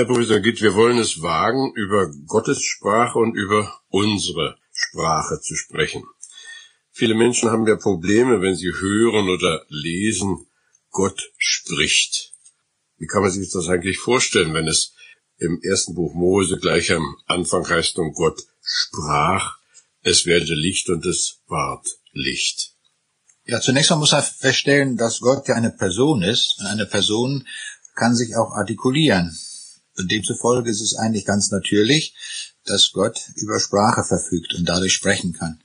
Herr Professor Gitt, wir wollen es wagen, über Gottes Sprache und über unsere Sprache zu sprechen. Viele Menschen haben ja Probleme, wenn sie hören oder lesen, Gott spricht. Wie kann man sich das eigentlich vorstellen, wenn es im ersten Buch Mose gleich am Anfang heißt und Gott sprach, es werde Licht und es ward Licht? Ja, zunächst mal muss man feststellen, dass Gott ja eine Person ist und eine Person kann sich auch artikulieren. Und demzufolge ist es eigentlich ganz natürlich, dass Gott über Sprache verfügt und dadurch sprechen kann.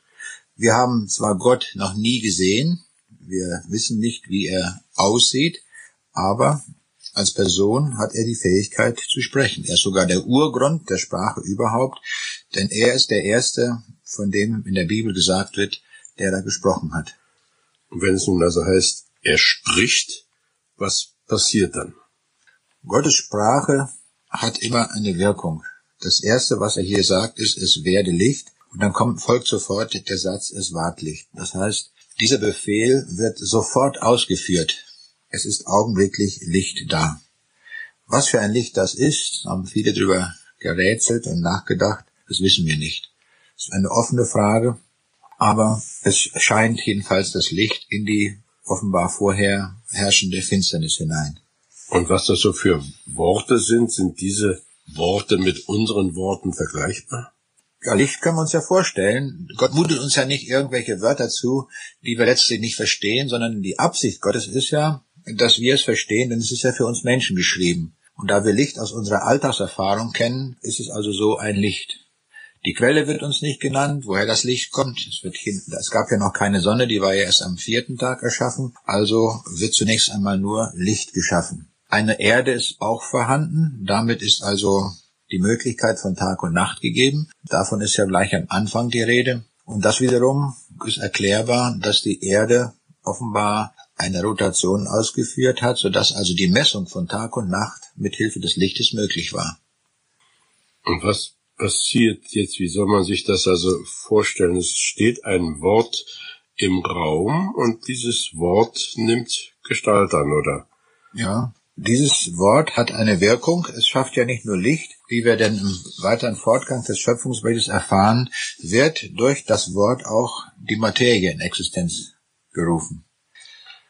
Wir haben zwar Gott noch nie gesehen, wir wissen nicht, wie er aussieht, aber als Person hat er die Fähigkeit zu sprechen. Er ist sogar der Urgrund der Sprache überhaupt, denn er ist der Erste, von dem in der Bibel gesagt wird, der da gesprochen hat. Und wenn es nun also heißt, er spricht, was passiert dann? Gottes Sprache hat immer eine Wirkung. Das erste, was er hier sagt, ist, es werde Licht. Und dann kommt, folgt sofort der Satz, es ward Licht. Das heißt, dieser Befehl wird sofort ausgeführt. Es ist augenblicklich Licht da. Was für ein Licht das ist, haben viele darüber gerätselt und nachgedacht. Das wissen wir nicht. Das ist eine offene Frage. Aber es scheint jedenfalls das Licht in die offenbar vorher herrschende Finsternis hinein. Und was das so für Worte sind, sind diese Worte mit unseren Worten vergleichbar? Ja, Licht können wir uns ja vorstellen. Gott mutet uns ja nicht irgendwelche Wörter zu, die wir letztlich nicht verstehen, sondern die Absicht Gottes ist ja, dass wir es verstehen, denn es ist ja für uns Menschen geschrieben. Und da wir Licht aus unserer Alltagserfahrung kennen, ist es also so ein Licht. Die Quelle wird uns nicht genannt, woher das Licht kommt. Es, wird hin, es gab ja noch keine Sonne, die war ja erst am vierten Tag erschaffen. Also wird zunächst einmal nur Licht geschaffen. Eine Erde ist auch vorhanden. Damit ist also die Möglichkeit von Tag und Nacht gegeben. Davon ist ja gleich am Anfang die Rede. Und das wiederum ist erklärbar, dass die Erde offenbar eine Rotation ausgeführt hat, sodass also die Messung von Tag und Nacht mit Hilfe des Lichtes möglich war. Und was passiert jetzt? Wie soll man sich das also vorstellen? Es steht ein Wort im Raum und dieses Wort nimmt Gestalt an, oder? Ja, dieses Wort hat eine Wirkung. Es schafft ja nicht nur Licht, wie wir denn im weiteren Fortgang des Schöpfungsbildes erfahren, wird durch das Wort auch die Materie in Existenz gerufen.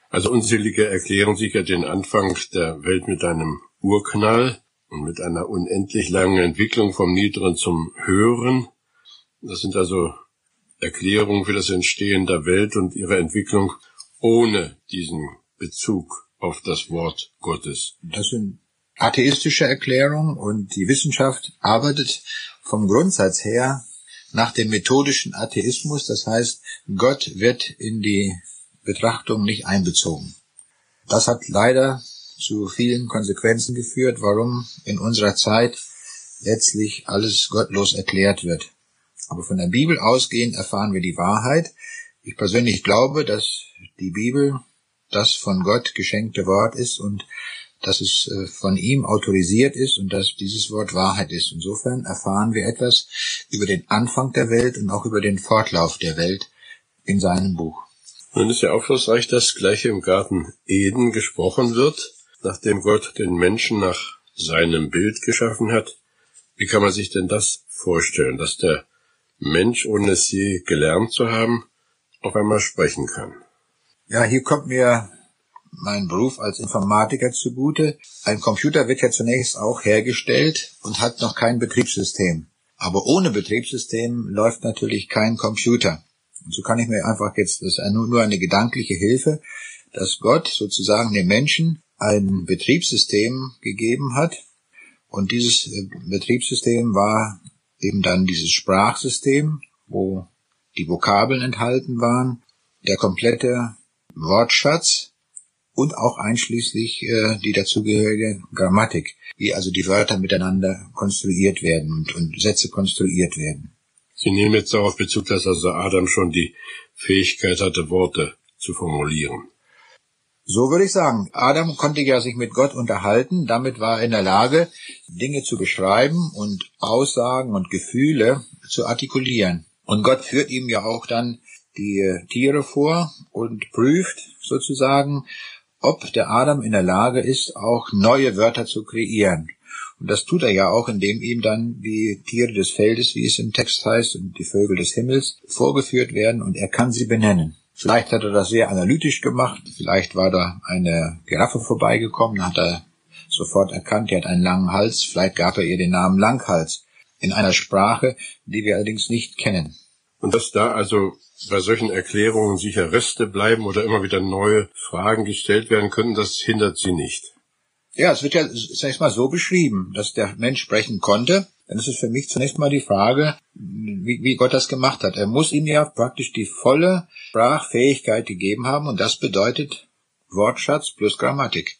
Also unzählige erklären sich ja den Anfang der Welt mit einem Urknall und mit einer unendlich langen Entwicklung vom Niederen zum Höheren. Das sind also Erklärungen für das Entstehen der Welt und ihre Entwicklung ohne diesen Bezug auf das Wort Gottes. Das sind atheistische Erklärungen und die Wissenschaft arbeitet vom Grundsatz her nach dem methodischen Atheismus. Das heißt, Gott wird in die Betrachtung nicht einbezogen. Das hat leider zu vielen Konsequenzen geführt, warum in unserer Zeit letztlich alles gottlos erklärt wird. Aber von der Bibel ausgehend erfahren wir die Wahrheit. Ich persönlich glaube, dass die Bibel das von Gott geschenkte Wort ist und dass es äh, von ihm autorisiert ist und dass dieses Wort Wahrheit ist. Insofern erfahren wir etwas über den Anfang der Welt und auch über den Fortlauf der Welt in seinem Buch. Nun ist ja aufschlussreich, dass gleich im Garten Eden gesprochen wird, nachdem Gott den Menschen nach seinem Bild geschaffen hat. Wie kann man sich denn das vorstellen, dass der Mensch, ohne es je gelernt zu haben, auf einmal sprechen kann? Ja, hier kommt mir mein Beruf als Informatiker zugute. Ein Computer wird ja zunächst auch hergestellt und hat noch kein Betriebssystem. Aber ohne Betriebssystem läuft natürlich kein Computer. Und so kann ich mir einfach jetzt, das ist nur eine gedankliche Hilfe, dass Gott sozusagen dem Menschen ein Betriebssystem gegeben hat. Und dieses äh, Betriebssystem war eben dann dieses Sprachsystem, wo die Vokabeln enthalten waren, der komplette Wortschatz und auch einschließlich äh, die dazugehörige Grammatik, wie also die Wörter miteinander konstruiert werden und, und Sätze konstruiert werden. Sie nehmen jetzt darauf Bezug, dass also Adam schon die Fähigkeit hatte, Worte zu formulieren. So würde ich sagen. Adam konnte ja sich mit Gott unterhalten. Damit war er in der Lage, Dinge zu beschreiben und Aussagen und Gefühle zu artikulieren. Und Gott führt ihm ja auch dann die Tiere vor und prüft sozusagen, ob der Adam in der Lage ist, auch neue Wörter zu kreieren. Und das tut er ja auch, indem ihm dann die Tiere des Feldes, wie es im Text heißt, und die Vögel des Himmels vorgeführt werden und er kann sie benennen. Vielleicht hat er das sehr analytisch gemacht, vielleicht war da eine Giraffe vorbeigekommen, hat er sofort erkannt, die hat einen langen Hals, vielleicht gab er ihr den Namen Langhals, in einer Sprache, die wir allerdings nicht kennen. Und dass da also bei solchen Erklärungen sicher Reste bleiben oder immer wieder neue Fragen gestellt werden können, das hindert sie nicht. Ja, es wird ja zunächst mal so beschrieben, dass der Mensch sprechen konnte. Dann ist es für mich zunächst mal die Frage, wie, wie Gott das gemacht hat. Er muss ihm ja praktisch die volle Sprachfähigkeit gegeben haben und das bedeutet Wortschatz plus Grammatik.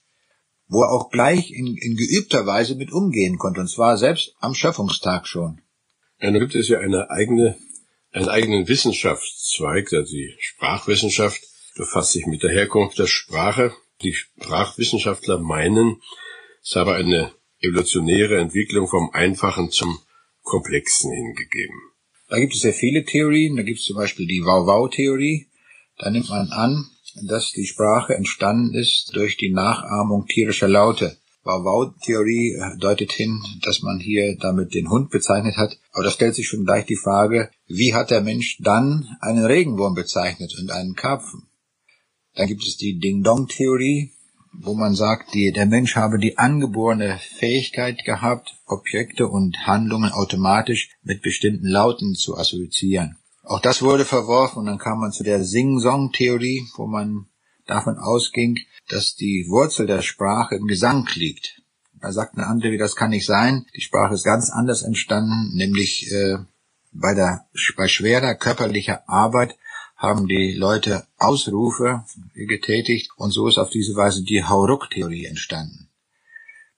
Wo er auch gleich in, in geübter Weise mit umgehen konnte, und zwar selbst am Schöpfungstag schon. Ja, nun gibt es ja eine eigene, einen eigenen Wissenschaftszweig, also die Sprachwissenschaft befasst sich mit der Herkunft der Sprache die Sprachwissenschaftler meinen, es habe eine evolutionäre Entwicklung vom Einfachen zum Komplexen hingegeben. Da gibt es sehr viele Theorien. Da gibt es zum Beispiel die Wow-Wow-Theorie. Da nimmt man an, dass die Sprache entstanden ist durch die Nachahmung tierischer Laute. Wow-Wow-Theorie deutet hin, dass man hier damit den Hund bezeichnet hat. Aber da stellt sich schon gleich die Frage, wie hat der Mensch dann einen Regenwurm bezeichnet und einen Karpfen? Dann gibt es die Ding-Dong-Theorie, wo man sagt, die, der Mensch habe die angeborene Fähigkeit gehabt, Objekte und Handlungen automatisch mit bestimmten Lauten zu assoziieren. Auch das wurde verworfen und dann kam man zu der Sing-Song-Theorie, wo man davon ausging, dass die Wurzel der Sprache im Gesang liegt. Da sagt eine andere, wie das kann nicht sein. Die Sprache ist ganz anders entstanden, nämlich äh, bei der bei schwerer körperlicher Arbeit haben die Leute Ausrufe getätigt und so ist auf diese Weise die Hauruck-Theorie entstanden.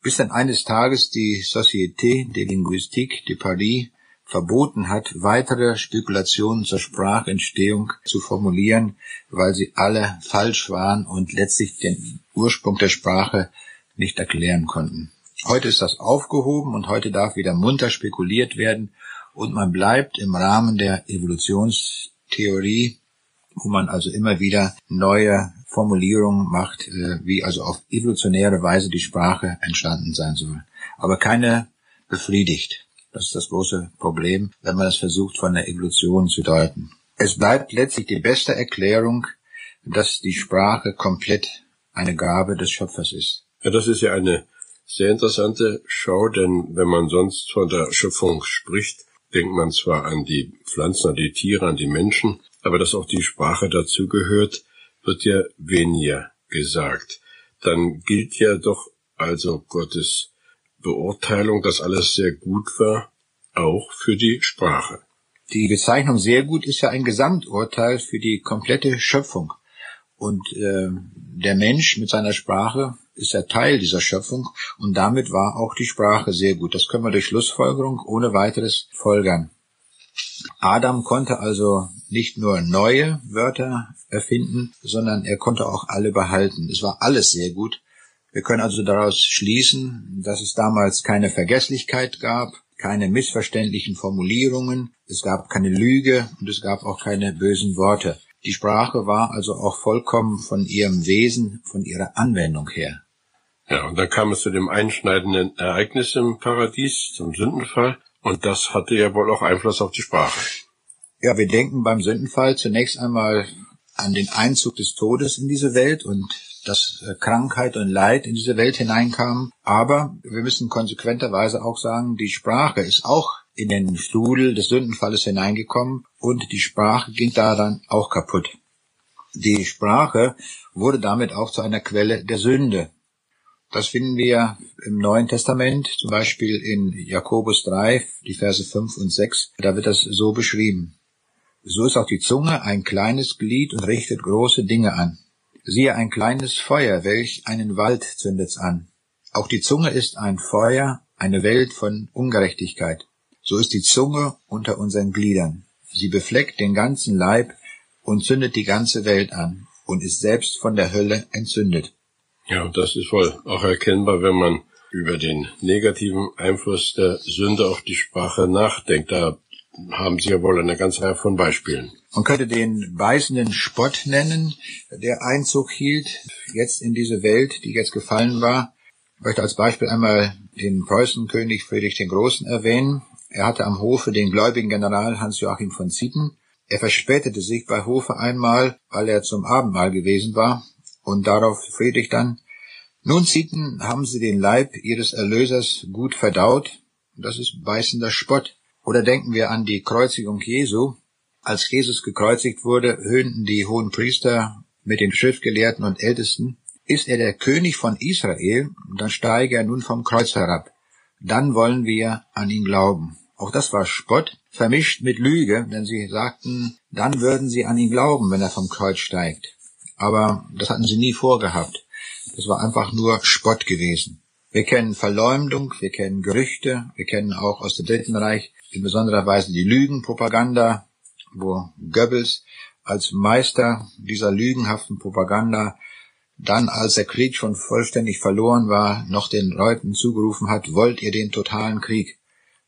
Bis dann eines Tages die Société de Linguistique de Paris verboten hat, weitere Spekulationen zur Sprachentstehung zu formulieren, weil sie alle falsch waren und letztlich den Ursprung der Sprache nicht erklären konnten. Heute ist das aufgehoben und heute darf wieder munter spekuliert werden und man bleibt im Rahmen der Evolutionstheorie wo man also immer wieder neue Formulierungen macht, äh, wie also auf evolutionäre Weise die Sprache entstanden sein soll. Aber keine befriedigt. Das ist das große Problem, wenn man es versucht, von der Evolution zu deuten. Es bleibt letztlich die beste Erklärung, dass die Sprache komplett eine Gabe des Schöpfers ist. Ja, das ist ja eine sehr interessante Schau, denn wenn man sonst von der Schöpfung spricht, denkt man zwar an die Pflanzen, an die Tiere, an die Menschen, aber dass auch die Sprache dazugehört, wird ja weniger gesagt. Dann gilt ja doch also Gottes Beurteilung, dass alles sehr gut war, auch für die Sprache. Die Bezeichnung sehr gut ist ja ein Gesamturteil für die komplette Schöpfung. Und äh, der Mensch mit seiner Sprache ist ja Teil dieser Schöpfung und damit war auch die Sprache sehr gut. Das können wir durch Schlussfolgerung ohne weiteres folgern. Adam konnte also nicht nur neue Wörter erfinden, sondern er konnte auch alle behalten. Es war alles sehr gut. Wir können also daraus schließen, dass es damals keine Vergesslichkeit gab, keine missverständlichen Formulierungen, es gab keine Lüge und es gab auch keine bösen Worte. Die Sprache war also auch vollkommen von ihrem Wesen, von ihrer Anwendung her. Ja, und dann kam es zu dem einschneidenden Ereignis im Paradies, zum Sündenfall. Und das hatte ja wohl auch Einfluss auf die Sprache. Ja, wir denken beim Sündenfall zunächst einmal an den Einzug des Todes in diese Welt und dass äh, Krankheit und Leid in diese Welt hineinkamen. Aber wir müssen konsequenterweise auch sagen, die Sprache ist auch in den Strudel des Sündenfalles hineingekommen und die Sprache ging da dann auch kaputt. Die Sprache wurde damit auch zu einer Quelle der Sünde. Das finden wir im Neuen Testament, zum Beispiel in Jakobus 3, die Verse 5 und 6. Da wird das so beschrieben. So ist auch die Zunge ein kleines Glied und richtet große Dinge an. Siehe ein kleines Feuer, welch einen Wald zündet's an. Auch die Zunge ist ein Feuer, eine Welt von Ungerechtigkeit. So ist die Zunge unter unseren Gliedern. Sie befleckt den ganzen Leib und zündet die ganze Welt an und ist selbst von der Hölle entzündet. Ja, das ist wohl auch erkennbar, wenn man über den negativen Einfluss der Sünde auf die Sprache nachdenkt. Da haben Sie ja wohl eine ganze Reihe von Beispielen. Man könnte den beißenden Spott nennen, der Einzug hielt jetzt in diese Welt, die jetzt gefallen war. Ich möchte als Beispiel einmal den Preußenkönig Friedrich den Großen erwähnen. Er hatte am Hofe den gläubigen General Hans-Joachim von Zieten. Er verspätete sich bei Hofe einmal, weil er zum Abendmahl gewesen war, und darauf Friedrich dann, nun Zieten, haben Sie den Leib Ihres Erlösers gut verdaut? Das ist beißender Spott. Oder denken wir an die Kreuzigung Jesu. Als Jesus gekreuzigt wurde, höhnten die hohen Priester mit den Schriftgelehrten und Ältesten, ist er der König von Israel, dann steige er nun vom Kreuz herab. Dann wollen wir an ihn glauben. Auch das war Spott, vermischt mit Lüge, denn sie sagten, dann würden sie an ihn glauben, wenn er vom Kreuz steigt. Aber das hatten sie nie vorgehabt. Das war einfach nur Spott gewesen. Wir kennen Verleumdung, wir kennen Gerüchte, wir kennen auch aus dem Dritten Reich in besonderer Weise die Lügenpropaganda, wo Goebbels als Meister dieser lügenhaften Propaganda dann, als der Krieg schon vollständig verloren war, noch den Leuten zugerufen hat, wollt ihr den totalen Krieg?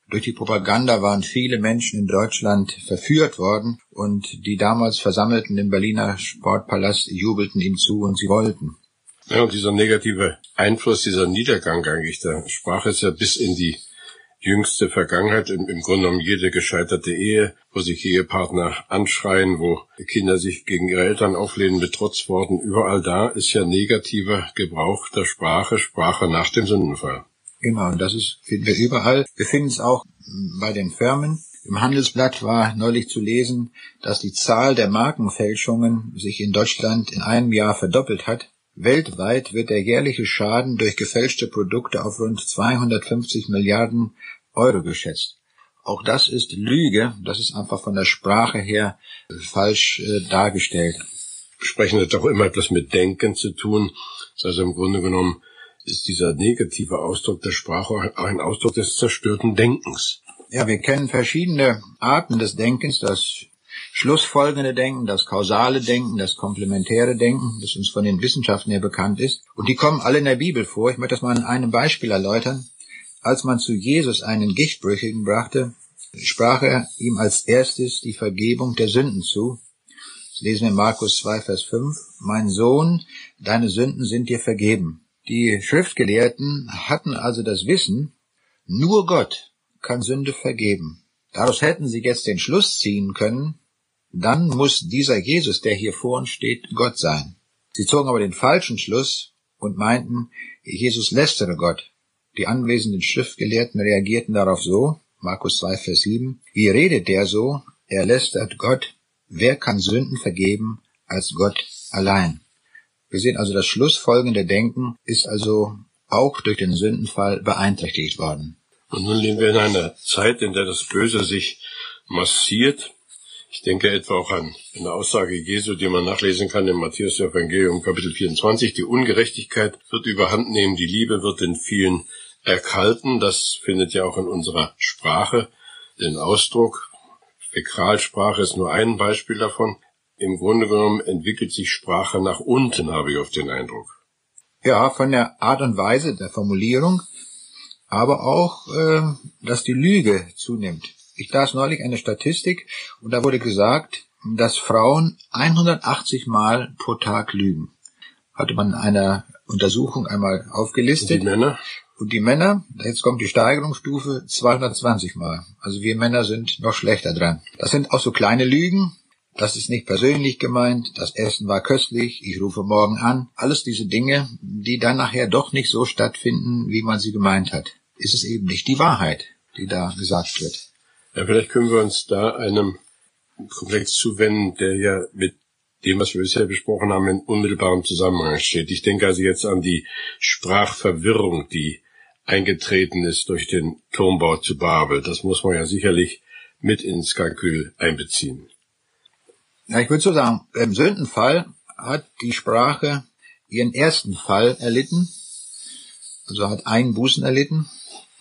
Durch die Propaganda waren viele Menschen in Deutschland verführt worden und die damals Versammelten im Berliner Sportpalast jubelten ihm zu und sie wollten. Ja, und dieser negative Einfluss, dieser Niedergang eigentlich der Sprache ist ja bis in die jüngste Vergangenheit, im, im Grunde genommen jede gescheiterte Ehe, wo sich Ehepartner anschreien, wo Kinder sich gegen ihre Eltern auflehnen, betrotzt worden. Überall da ist ja negativer Gebrauch der Sprache, Sprache nach dem Sündenfall. Genau, und das ist, finden wir überall. Wir finden es auch bei den Firmen. Im Handelsblatt war neulich zu lesen, dass die Zahl der Markenfälschungen sich in Deutschland in einem Jahr verdoppelt hat. Weltweit wird der jährliche Schaden durch gefälschte Produkte auf rund 250 Milliarden Euro geschätzt. Auch das ist Lüge, das ist einfach von der Sprache her falsch äh, dargestellt. Sprechen hat doch immer etwas mit Denken zu tun. Also im Grunde genommen ist dieser negative Ausdruck der Sprache auch ein Ausdruck des zerstörten Denkens. Ja, wir kennen verschiedene Arten des Denkens, das schlussfolgende Denken, das kausale Denken, das komplementäre Denken, das uns von den Wissenschaften her bekannt ist. Und die kommen alle in der Bibel vor. Ich möchte das mal an einem Beispiel erläutern. Als man zu Jesus einen Gichtbrüchigen brachte, sprach er ihm als erstes die Vergebung der Sünden zu. Das lesen wir in Markus 2, Vers 5. Mein Sohn, deine Sünden sind dir vergeben. Die Schriftgelehrten hatten also das Wissen, nur Gott kann Sünde vergeben. Daraus hätten sie jetzt den Schluss ziehen können, dann muss dieser Jesus, der hier vor uns steht, Gott sein. Sie zogen aber den falschen Schluss und meinten, Jesus lästere Gott. Die anwesenden Schriftgelehrten reagierten darauf so, Markus 2, Vers 7, wie redet der so, er lästert Gott, wer kann Sünden vergeben als Gott allein? Wir sehen also, das schlussfolgende Denken ist also auch durch den Sündenfall beeinträchtigt worden. Und nun leben wir in einer Zeit, in der das Böse sich massiert ich denke etwa auch an eine Aussage Jesu, die man nachlesen kann im Matthäus Evangelium Kapitel 24. Die Ungerechtigkeit wird überhand nehmen, die Liebe wird den vielen erkalten. Das findet ja auch in unserer Sprache den Ausdruck. Fäkralsprache ist nur ein Beispiel davon. Im Grunde genommen entwickelt sich Sprache nach unten, habe ich auf den Eindruck. Ja, von der Art und Weise der Formulierung, aber auch, äh, dass die Lüge zunimmt. Ich las neulich eine Statistik und da wurde gesagt, dass Frauen 180 Mal pro Tag lügen. Hatte man in einer Untersuchung einmal aufgelistet. Und die Männer? Und die Männer, jetzt kommt die Steigerungsstufe, 220 Mal. Also wir Männer sind noch schlechter dran. Das sind auch so kleine Lügen. Das ist nicht persönlich gemeint. Das Essen war köstlich. Ich rufe morgen an. Alles diese Dinge, die dann nachher doch nicht so stattfinden, wie man sie gemeint hat. Ist es eben nicht die Wahrheit, die da gesagt wird. Ja, vielleicht können wir uns da einem Komplex zuwenden, der ja mit dem, was wir bisher besprochen haben, in unmittelbarem Zusammenhang steht. Ich denke also jetzt an die Sprachverwirrung, die eingetreten ist durch den Turmbau zu Babel. Das muss man ja sicherlich mit ins Kalkül einbeziehen. Ja, ich würde so sagen, im Sündenfall hat die Sprache ihren ersten Fall erlitten, also hat einen Bußen erlitten,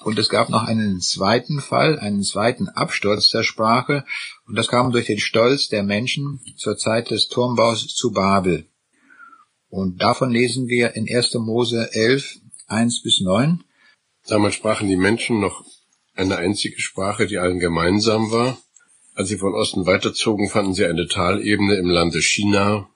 und es gab noch einen zweiten Fall, einen zweiten Absturz der Sprache, und das kam durch den Stolz der Menschen zur Zeit des Turmbaus zu Babel. Und davon lesen wir in 1. Mose 11, 1 bis 9. Damals sprachen die Menschen noch eine einzige Sprache, die allen gemeinsam war. Als sie von Osten weiterzogen, fanden sie eine Talebene im Lande China.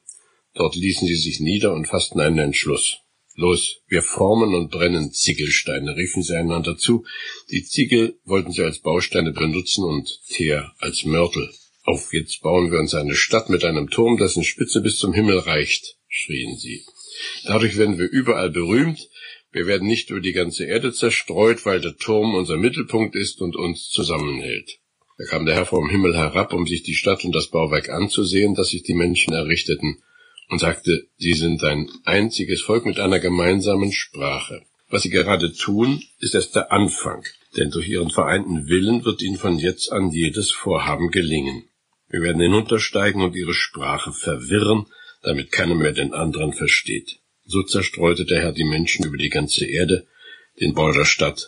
Dort ließen sie sich nieder und fassten einen Entschluss. Los, wir formen und brennen Ziegelsteine, riefen sie einander zu. Die Ziegel wollten sie als Bausteine benutzen und Teer als Mörtel. Auf, jetzt bauen wir uns eine Stadt mit einem Turm, dessen Spitze bis zum Himmel reicht, schrien sie. Dadurch werden wir überall berühmt, wir werden nicht über die ganze Erde zerstreut, weil der Turm unser Mittelpunkt ist und uns zusammenhält. Da kam der Herr vom Himmel herab, um sich die Stadt und das Bauwerk anzusehen, das sich die Menschen errichteten, und sagte, Sie sind ein einziges Volk mit einer gemeinsamen Sprache. Was Sie gerade tun, ist erst der Anfang, denn durch Ihren vereinten Willen wird Ihnen von jetzt an jedes Vorhaben gelingen. Wir werden hinuntersteigen und Ihre Sprache verwirren, damit keiner mehr den anderen versteht. So zerstreute der Herr die Menschen über die ganze Erde, den Bau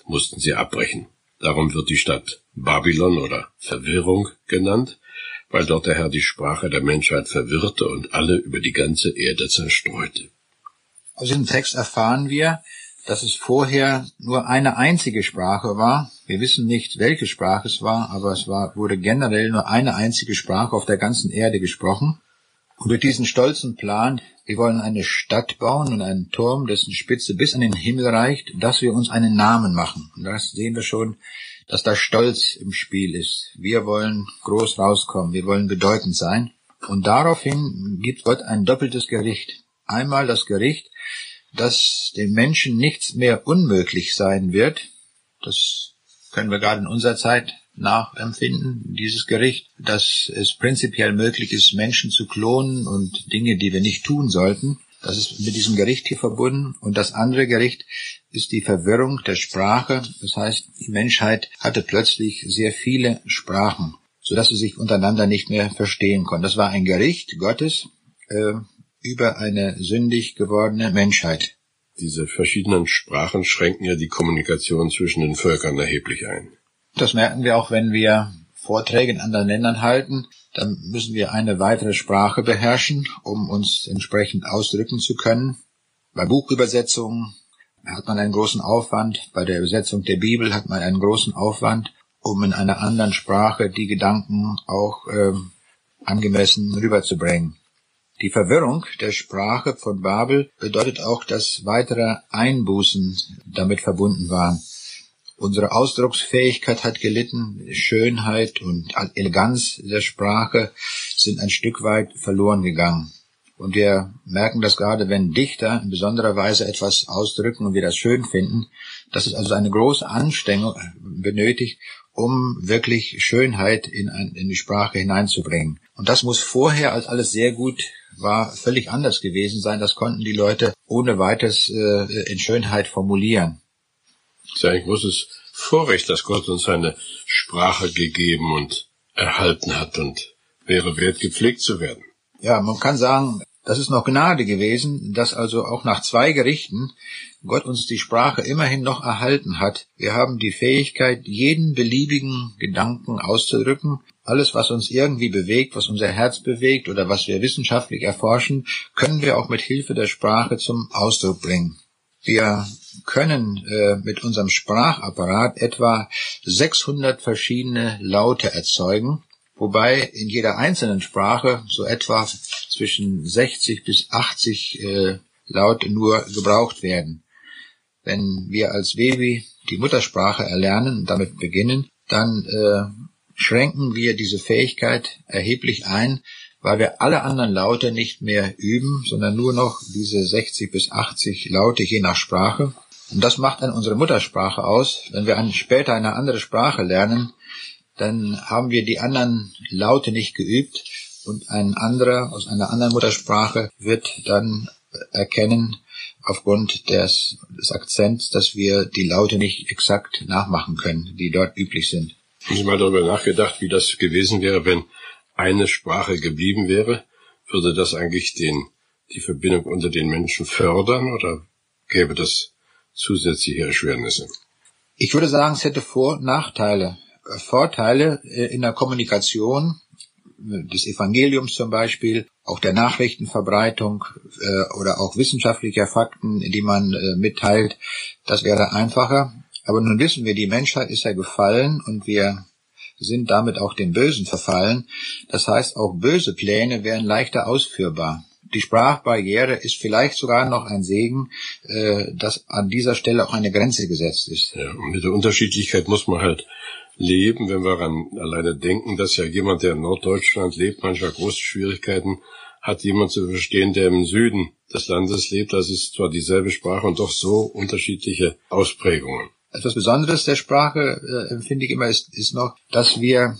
mussten sie abbrechen. Darum wird die Stadt Babylon oder Verwirrung genannt, weil dort der Herr die Sprache der Menschheit verwirrte und alle über die ganze Erde zerstreute. Aus diesem Text erfahren wir, dass es vorher nur eine einzige Sprache war. Wir wissen nicht, welche Sprache es war, aber es war, wurde generell nur eine einzige Sprache auf der ganzen Erde gesprochen. Und durch diesen stolzen Plan, wir wollen eine Stadt bauen und einen Turm, dessen Spitze bis an den Himmel reicht, dass wir uns einen Namen machen. Und das sehen wir schon, dass da Stolz im Spiel ist. Wir wollen groß rauskommen, wir wollen bedeutend sein. Und daraufhin gibt Gott ein doppeltes Gericht. Einmal das Gericht, dass dem Menschen nichts mehr unmöglich sein wird. Das können wir gerade in unserer Zeit nachempfinden, dieses Gericht, dass es prinzipiell möglich ist, Menschen zu klonen und Dinge, die wir nicht tun sollten. Das ist mit diesem Gericht hier verbunden. Und das andere Gericht ist die Verwirrung der Sprache. Das heißt, die Menschheit hatte plötzlich sehr viele Sprachen, sodass sie sich untereinander nicht mehr verstehen konnten. Das war ein Gericht Gottes äh, über eine sündig gewordene Menschheit. Diese verschiedenen Sprachen schränken ja die Kommunikation zwischen den Völkern erheblich ein. Das merken wir auch, wenn wir Vorträge in anderen Ländern halten. Dann müssen wir eine weitere Sprache beherrschen, um uns entsprechend ausdrücken zu können. Bei Buchübersetzungen hat man einen großen Aufwand. Bei der Übersetzung der Bibel hat man einen großen Aufwand, um in einer anderen Sprache die Gedanken auch äh, angemessen rüberzubringen. Die Verwirrung der Sprache von Babel bedeutet auch, dass weitere Einbußen damit verbunden waren. Unsere Ausdrucksfähigkeit hat gelitten, Schönheit und Eleganz der Sprache sind ein Stück weit verloren gegangen. Und wir merken das gerade, wenn Dichter in besonderer Weise etwas ausdrücken und wir das schön finden, dass es also eine große Anstrengung benötigt, um wirklich Schönheit in, in die Sprache hineinzubringen. Und das muss vorher, als alles sehr gut war, völlig anders gewesen sein. Das konnten die Leute ohne weiteres äh, in Schönheit formulieren ist ein großes Vorrecht, dass Gott uns seine Sprache gegeben und erhalten hat und wäre wert, gepflegt zu werden. Ja, man kann sagen, das ist noch Gnade gewesen, dass also auch nach zwei Gerichten Gott uns die Sprache immerhin noch erhalten hat. Wir haben die Fähigkeit, jeden beliebigen Gedanken auszudrücken. Alles, was uns irgendwie bewegt, was unser Herz bewegt oder was wir wissenschaftlich erforschen, können wir auch mit Hilfe der Sprache zum Ausdruck bringen. Wir können äh, mit unserem Sprachapparat etwa 600 verschiedene Laute erzeugen, wobei in jeder einzelnen Sprache so etwa zwischen 60 bis 80 äh, Laute nur gebraucht werden. Wenn wir als Baby die Muttersprache erlernen und damit beginnen, dann äh, schränken wir diese Fähigkeit erheblich ein, weil wir alle anderen Laute nicht mehr üben, sondern nur noch diese 60 bis 80 Laute je nach Sprache. Und das macht dann unsere Muttersprache aus. Wenn wir später eine andere Sprache lernen, dann haben wir die anderen Laute nicht geübt und ein anderer aus einer anderen Muttersprache wird dann erkennen, aufgrund des, des Akzents, dass wir die Laute nicht exakt nachmachen können, die dort üblich sind. Haben Sie mal darüber nachgedacht, wie das gewesen wäre, wenn eine Sprache geblieben wäre, würde das eigentlich den, die Verbindung unter den Menschen fördern oder gäbe das zusätzliche Erschwernisse? Ich würde sagen, es hätte Vor- und Nachteile. Vorteile äh, in der Kommunikation äh, des Evangeliums zum Beispiel, auch der Nachrichtenverbreitung äh, oder auch wissenschaftlicher Fakten, die man mitteilt, das wäre einfacher. Aber nun wissen wir, die Menschheit ist ja gefallen und wir sind damit auch dem Bösen verfallen. Das heißt, auch böse Pläne wären leichter ausführbar. die Sprachbarriere ist vielleicht sogar noch ein Segen, dass an dieser Stelle auch eine Grenze gesetzt ist. Ja, mit der Unterschiedlichkeit muss man halt leben, wenn wir an alleine denken, dass ja jemand, der in Norddeutschland lebt, manchmal große Schwierigkeiten hat, jemand zu verstehen, der im Süden des Landes lebt. Das ist zwar dieselbe Sprache und doch so unterschiedliche Ausprägungen. Etwas Besonderes der Sprache, äh, empfinde ich immer, ist, ist noch, dass wir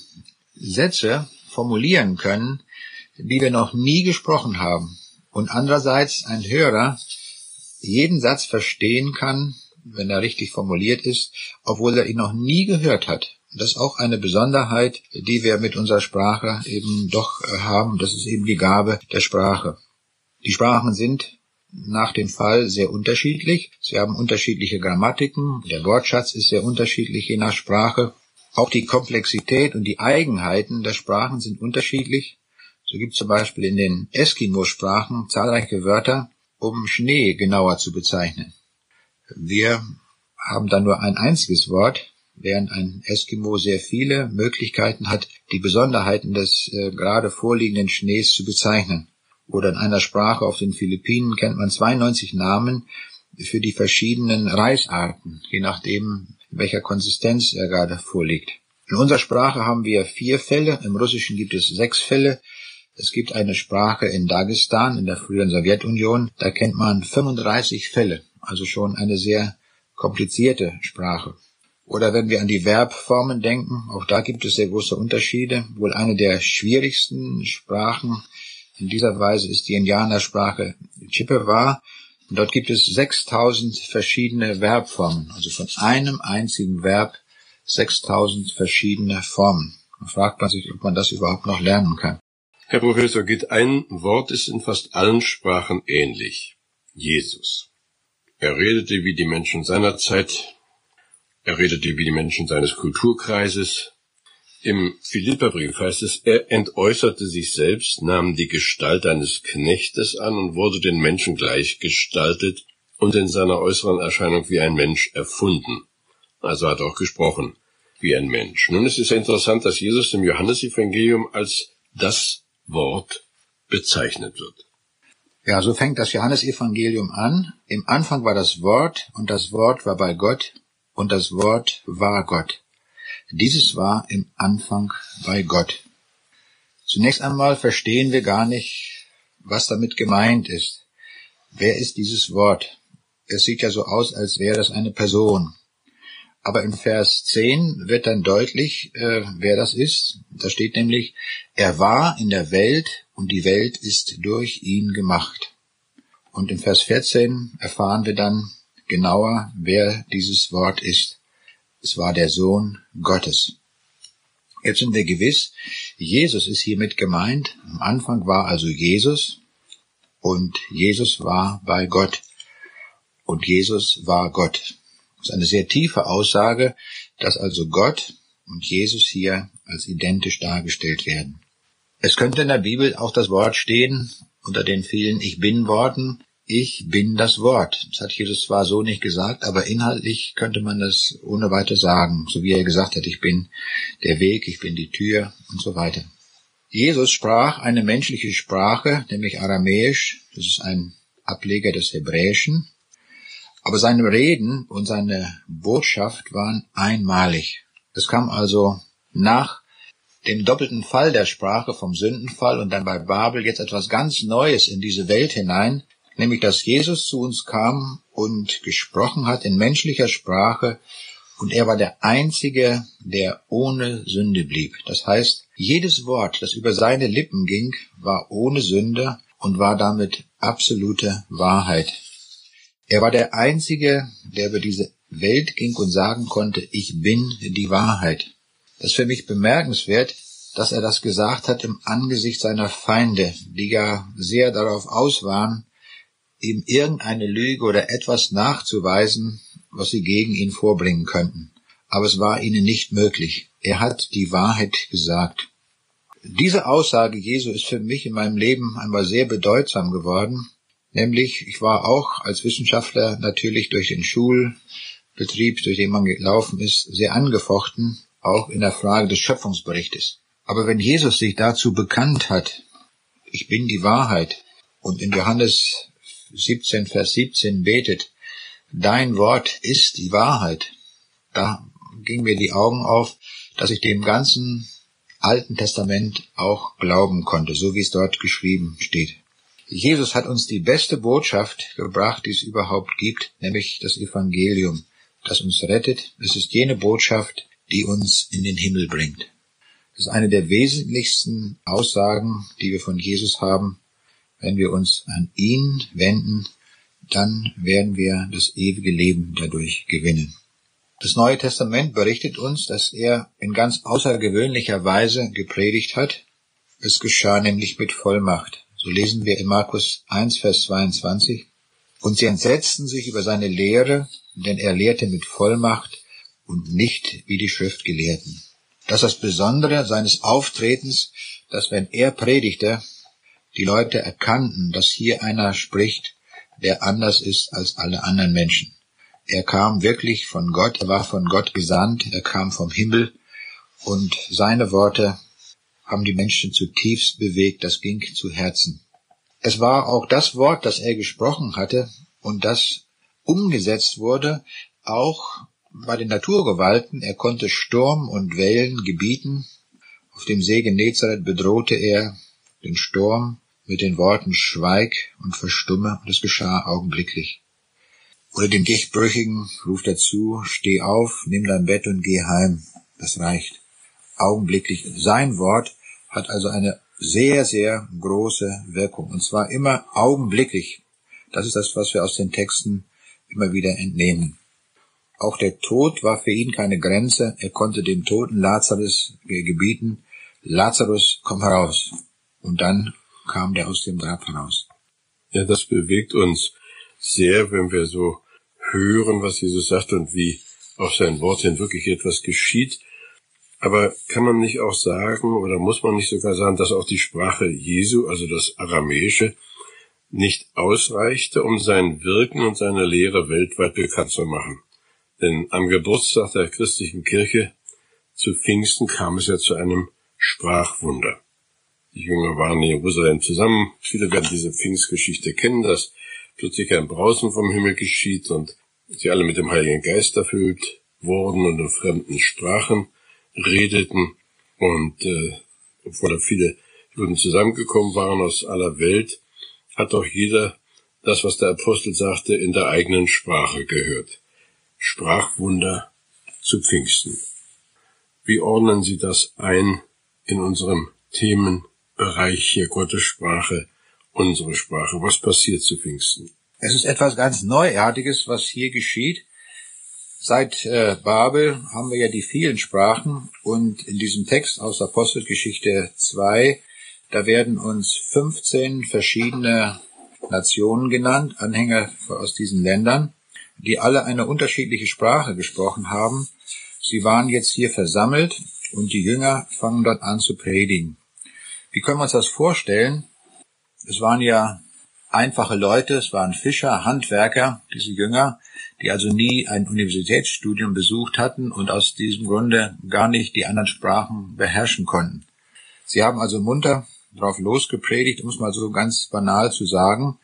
Sätze formulieren können, die wir noch nie gesprochen haben. Und andererseits ein Hörer jeden Satz verstehen kann, wenn er richtig formuliert ist, obwohl er ihn noch nie gehört hat. Das ist auch eine Besonderheit, die wir mit unserer Sprache eben doch äh, haben. Das ist eben die Gabe der Sprache. Die Sprachen sind nach dem Fall sehr unterschiedlich. Sie haben unterschiedliche Grammatiken. Der Wortschatz ist sehr unterschiedlich je nach Sprache. Auch die Komplexität und die Eigenheiten der Sprachen sind unterschiedlich. So gibt es zum Beispiel in den Eskimo-Sprachen zahlreiche Wörter, um Schnee genauer zu bezeichnen. Wir haben da nur ein einziges Wort, während ein Eskimo sehr viele Möglichkeiten hat, die Besonderheiten des äh, gerade vorliegenden Schnees zu bezeichnen. Oder in einer Sprache auf den Philippinen kennt man 92 Namen für die verschiedenen Reisarten, je nachdem, in welcher Konsistenz er gerade vorliegt. In unserer Sprache haben wir vier Fälle, im Russischen gibt es sechs Fälle. Es gibt eine Sprache in Dagestan, in der früheren Sowjetunion, da kennt man 35 Fälle, also schon eine sehr komplizierte Sprache. Oder wenn wir an die Verbformen denken, auch da gibt es sehr große Unterschiede. Wohl eine der schwierigsten Sprachen in dieser Weise ist die Indianersprache Chippewa. Und dort gibt es 6000 verschiedene Verbformen, also von einem einzigen Verb 6000 verschiedene Formen. Man fragt man sich, ob man das überhaupt noch lernen kann. Herr Professor Gitt, ein Wort ist in fast allen Sprachen ähnlich. Jesus. Er redete wie die Menschen seiner Zeit, er redete wie die Menschen seines Kulturkreises. Im Philipperbrief heißt es, er entäußerte sich selbst, nahm die Gestalt eines Knechtes an und wurde den Menschen gleichgestaltet und in seiner äußeren Erscheinung wie ein Mensch erfunden. Also hat er auch gesprochen wie ein Mensch. Nun ist es ja interessant, dass Jesus im Johannesevangelium als das Wort bezeichnet wird. Ja, so fängt das Johannesevangelium an. Im Anfang war das Wort und das Wort war bei Gott und das Wort war Gott. Dieses war im Anfang bei Gott. Zunächst einmal verstehen wir gar nicht, was damit gemeint ist. Wer ist dieses Wort? Es sieht ja so aus, als wäre das eine Person. Aber in Vers 10 wird dann deutlich, äh, wer das ist. Da steht nämlich, er war in der Welt und die Welt ist durch ihn gemacht. Und in Vers 14 erfahren wir dann, genauer, wer dieses Wort ist. Es war der Sohn Gottes. Jetzt sind wir gewiss, Jesus ist hiermit gemeint. Am Anfang war also Jesus und Jesus war bei Gott und Jesus war Gott. Das ist eine sehr tiefe Aussage, dass also Gott und Jesus hier als identisch dargestellt werden. Es könnte in der Bibel auch das Wort stehen unter den vielen Ich bin Worten, ich bin das Wort. Das hat Jesus zwar so nicht gesagt, aber inhaltlich könnte man das ohne weiter sagen, so wie er gesagt hat, ich bin der Weg, ich bin die Tür und so weiter. Jesus sprach eine menschliche Sprache, nämlich Aramäisch, das ist ein Ableger des Hebräischen, aber seine Reden und seine Botschaft waren einmalig. Es kam also nach dem doppelten Fall der Sprache vom Sündenfall und dann bei Babel jetzt etwas ganz Neues in diese Welt hinein, nämlich dass Jesus zu uns kam und gesprochen hat in menschlicher Sprache und er war der Einzige, der ohne Sünde blieb. Das heißt, jedes Wort, das über seine Lippen ging, war ohne Sünde und war damit absolute Wahrheit. Er war der Einzige, der über diese Welt ging und sagen konnte, ich bin die Wahrheit. Das ist für mich bemerkenswert, dass er das gesagt hat im Angesicht seiner Feinde, die ja sehr darauf aus waren, ihm irgendeine Lüge oder etwas nachzuweisen, was sie gegen ihn vorbringen könnten. Aber es war ihnen nicht möglich. Er hat die Wahrheit gesagt. Diese Aussage Jesu ist für mich in meinem Leben einmal sehr bedeutsam geworden, nämlich ich war auch als Wissenschaftler natürlich durch den Schulbetrieb, durch den man gelaufen ist, sehr angefochten, auch in der Frage des Schöpfungsberichtes. Aber wenn Jesus sich dazu bekannt hat, ich bin die Wahrheit, und in Johannes 17, Vers 17 betet, Dein Wort ist die Wahrheit. Da ging mir die Augen auf, dass ich dem ganzen Alten Testament auch glauben konnte, so wie es dort geschrieben steht. Jesus hat uns die beste Botschaft gebracht, die es überhaupt gibt, nämlich das Evangelium, das uns rettet. Es ist jene Botschaft, die uns in den Himmel bringt. Das ist eine der wesentlichsten Aussagen, die wir von Jesus haben. Wenn wir uns an ihn wenden, dann werden wir das ewige Leben dadurch gewinnen. Das Neue Testament berichtet uns, dass er in ganz außergewöhnlicher Weise gepredigt hat. Es geschah nämlich mit Vollmacht. So lesen wir in Markus 1, Vers 22. Und sie entsetzten sich über seine Lehre, denn er lehrte mit Vollmacht und nicht wie die Schriftgelehrten. Das ist das Besondere seines Auftretens, dass wenn er predigte, die Leute erkannten, dass hier einer spricht, der anders ist als alle anderen Menschen. Er kam wirklich von Gott, er war von Gott gesandt, er kam vom Himmel und seine Worte haben die Menschen zutiefst bewegt, das ging zu Herzen. Es war auch das Wort, das er gesprochen hatte und das umgesetzt wurde, auch bei den Naturgewalten. Er konnte Sturm und Wellen gebieten. Auf dem See Genezareth bedrohte er den Sturm mit den Worten Schweig und verstumme, und es geschah augenblicklich. Oder dem Gichtbrüchigen ruft er zu, steh auf, nimm dein Bett und geh heim. Das reicht. Augenblicklich. Sein Wort hat also eine sehr, sehr große Wirkung. Und zwar immer augenblicklich. Das ist das, was wir aus den Texten immer wieder entnehmen. Auch der Tod war für ihn keine Grenze. Er konnte dem toten Lazarus gebieten, Lazarus, komm heraus. Und dann kam der aus dem Grab heraus. Ja, das bewegt uns sehr, wenn wir so hören, was Jesus sagt und wie auf sein Wort hin wirklich etwas geschieht. Aber kann man nicht auch sagen, oder muss man nicht sogar sagen, dass auch die Sprache Jesu, also das Aramäische, nicht ausreichte, um sein Wirken und seine Lehre weltweit bekannt zu machen? Denn am Geburtstag der christlichen Kirche zu Pfingsten kam es ja zu einem Sprachwunder. Die Jünger waren in Jerusalem zusammen. Viele werden diese Pfingstgeschichte kennen, dass plötzlich ein Brausen vom Himmel geschieht und sie alle mit dem Heiligen Geist erfüllt wurden und in fremden Sprachen redeten. Und äh, obwohl da viele Juden zusammengekommen waren aus aller Welt, hat doch jeder das, was der Apostel sagte, in der eigenen Sprache gehört. Sprachwunder zu Pfingsten. Wie ordnen Sie das ein in unserem Themenbereich hier Gottes Sprache, unsere Sprache? Was passiert zu Pfingsten? Es ist etwas ganz Neuartiges, was hier geschieht. Seit äh, Babel haben wir ja die vielen Sprachen und in diesem Text aus Apostelgeschichte 2, da werden uns 15 verschiedene Nationen genannt, Anhänger aus diesen Ländern die alle eine unterschiedliche Sprache gesprochen haben. Sie waren jetzt hier versammelt und die Jünger fangen dort an zu predigen. Wie können wir uns das vorstellen? Es waren ja einfache Leute, es waren Fischer, Handwerker, diese Jünger, die also nie ein Universitätsstudium besucht hatten und aus diesem Grunde gar nicht die anderen Sprachen beherrschen konnten. Sie haben also munter drauf losgepredigt, um es mal so ganz banal zu sagen,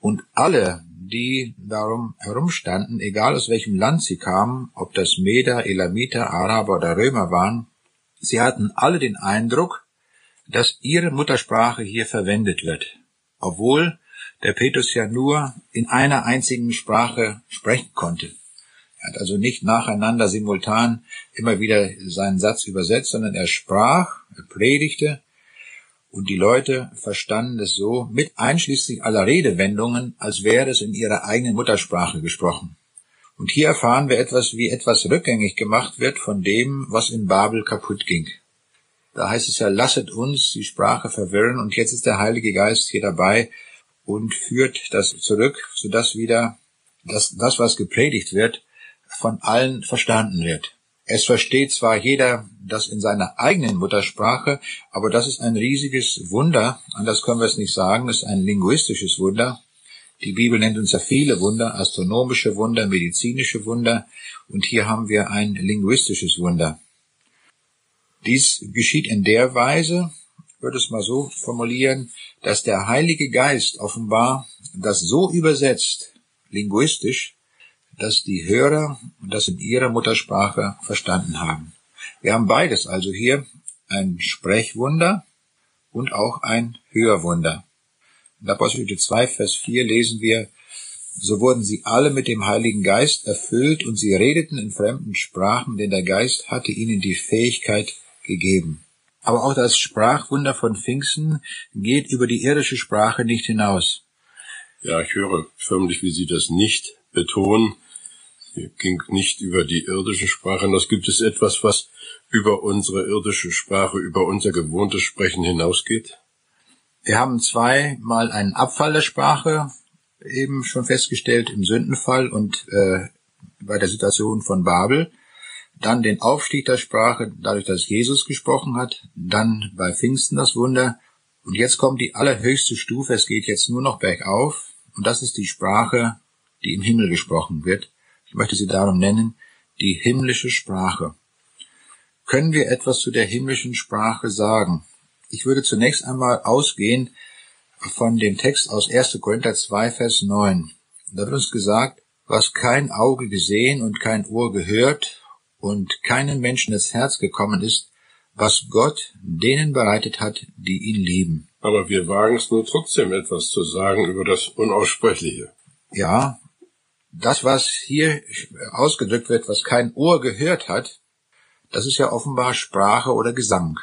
und alle die darum herumstanden, egal aus welchem Land sie kamen, ob das Meder, Elamiter, Araber oder Römer waren, sie hatten alle den Eindruck, dass ihre Muttersprache hier verwendet wird, obwohl der Petrus ja nur in einer einzigen Sprache sprechen konnte. Er hat also nicht nacheinander simultan immer wieder seinen Satz übersetzt, sondern er sprach, er predigte und die Leute verstanden es so, mit einschließlich aller Redewendungen, als wäre es in ihrer eigenen Muttersprache gesprochen. Und hier erfahren wir etwas, wie etwas rückgängig gemacht wird von dem, was in Babel kaputt ging. Da heißt es ja, lasset uns die Sprache verwirren und jetzt ist der Heilige Geist hier dabei und führt das zurück, sodass wieder das, das was gepredigt wird, von allen verstanden wird. Es versteht zwar jeder das in seiner eigenen Muttersprache, aber das ist ein riesiges Wunder, anders können wir es nicht sagen, es ist ein linguistisches Wunder. Die Bibel nennt uns ja viele Wunder, astronomische Wunder, medizinische Wunder, und hier haben wir ein linguistisches Wunder. Dies geschieht in der Weise, würde es mal so formulieren, dass der Heilige Geist offenbar das so übersetzt, linguistisch, dass die Hörer das in ihrer Muttersprache verstanden haben. Wir haben beides also hier, ein Sprechwunder und auch ein Hörwunder. In Apostelgeschichte 2, Vers 4 lesen wir, so wurden sie alle mit dem Heiligen Geist erfüllt und sie redeten in fremden Sprachen, denn der Geist hatte ihnen die Fähigkeit gegeben. Aber auch das Sprachwunder von Pfingsten geht über die irdische Sprache nicht hinaus. Ja, ich höre förmlich, wie Sie das nicht betonen. Sie ging nicht über die irdische Sprache hinaus. Gibt es etwas, was über unsere irdische Sprache, über unser gewohntes Sprechen hinausgeht? Wir haben zweimal einen Abfall der Sprache eben schon festgestellt im Sündenfall und äh, bei der Situation von Babel. Dann den Aufstieg der Sprache, dadurch, dass Jesus gesprochen hat. Dann bei Pfingsten das Wunder. Und jetzt kommt die allerhöchste Stufe. Es geht jetzt nur noch bergauf. Und das ist die Sprache, die im Himmel gesprochen wird. Ich möchte sie darum nennen, die himmlische Sprache. Können wir etwas zu der himmlischen Sprache sagen? Ich würde zunächst einmal ausgehen von dem Text aus 1. Korinther 2, Vers 9. Da wird uns gesagt, was kein Auge gesehen und kein Ohr gehört und keinem Menschen ins Herz gekommen ist, was Gott denen bereitet hat, die ihn lieben. Aber wir wagen es nur trotzdem etwas zu sagen über das Unaussprechliche. Ja, das, was hier ausgedrückt wird, was kein Ohr gehört hat, das ist ja offenbar Sprache oder Gesang.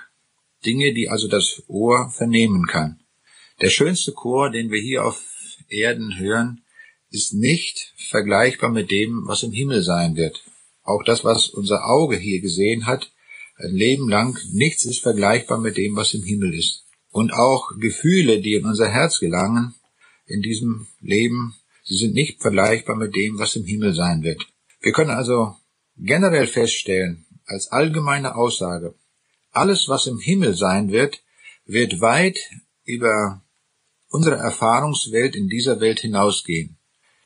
Dinge, die also das Ohr vernehmen kann. Der schönste Chor, den wir hier auf Erden hören, ist nicht vergleichbar mit dem, was im Himmel sein wird. Auch das, was unser Auge hier gesehen hat, ein Leben lang, nichts ist vergleichbar mit dem, was im Himmel ist. Und auch Gefühle, die in unser Herz gelangen, in diesem Leben, sie sind nicht vergleichbar mit dem, was im Himmel sein wird. Wir können also generell feststellen, als allgemeine Aussage, alles, was im Himmel sein wird, wird weit über unsere Erfahrungswelt in dieser Welt hinausgehen.